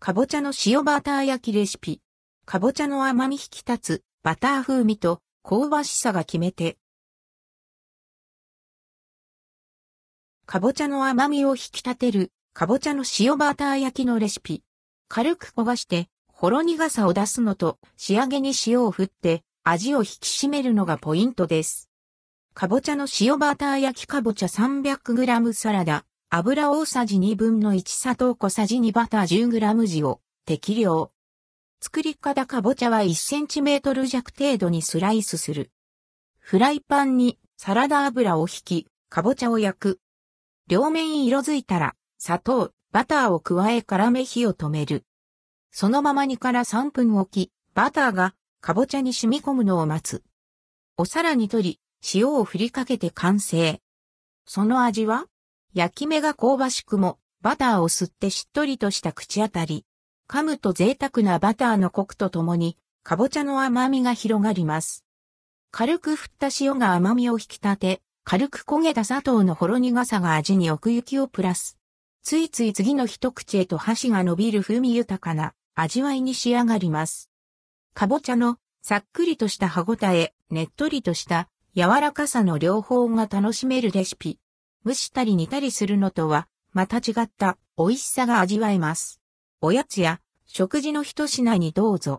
かぼちゃの塩バター焼きレシピ。かぼちゃの甘み引き立つバター風味と香ばしさが決め手。かぼちゃの甘みを引き立てるかぼちゃの塩バター焼きのレシピ。軽く焦がしてほろ苦さを出すのと仕上げに塩を振って味を引き締めるのがポイントです。かぼちゃの塩バター焼きかぼちゃ 300g サラダ。油大さじ2分の1砂糖小さじ2バター 10g 塩。適量。作り方かぼちゃは 1cm 弱程度にスライスする。フライパンにサラダ油を引き、かぼちゃを焼く。両面色づいたら、砂糖、バターを加え絡め火を止める。そのまま2から3分置き、バターがかぼちゃに染み込むのを待つ。お皿に取り、塩を振りかけて完成。その味は？焼き目が香ばしくも、バターを吸ってしっとりとした口当たり。噛むと贅沢なバターのコクとともに、かぼちゃの甘みが広がります。軽く振った塩が甘みを引き立て、軽く焦げた砂糖のほろ苦さが味に奥行きをプラス。ついつい次の一口へと箸が伸びる風味豊かな味わいに仕上がります。かぼちゃのさっくりとした歯ごたえ、ねっとりとした柔らかさの両方が楽しめるレシピ。蒸したり煮たりするのとは、また違った美味しさが味わえます。おやつや食事の一品にどうぞ。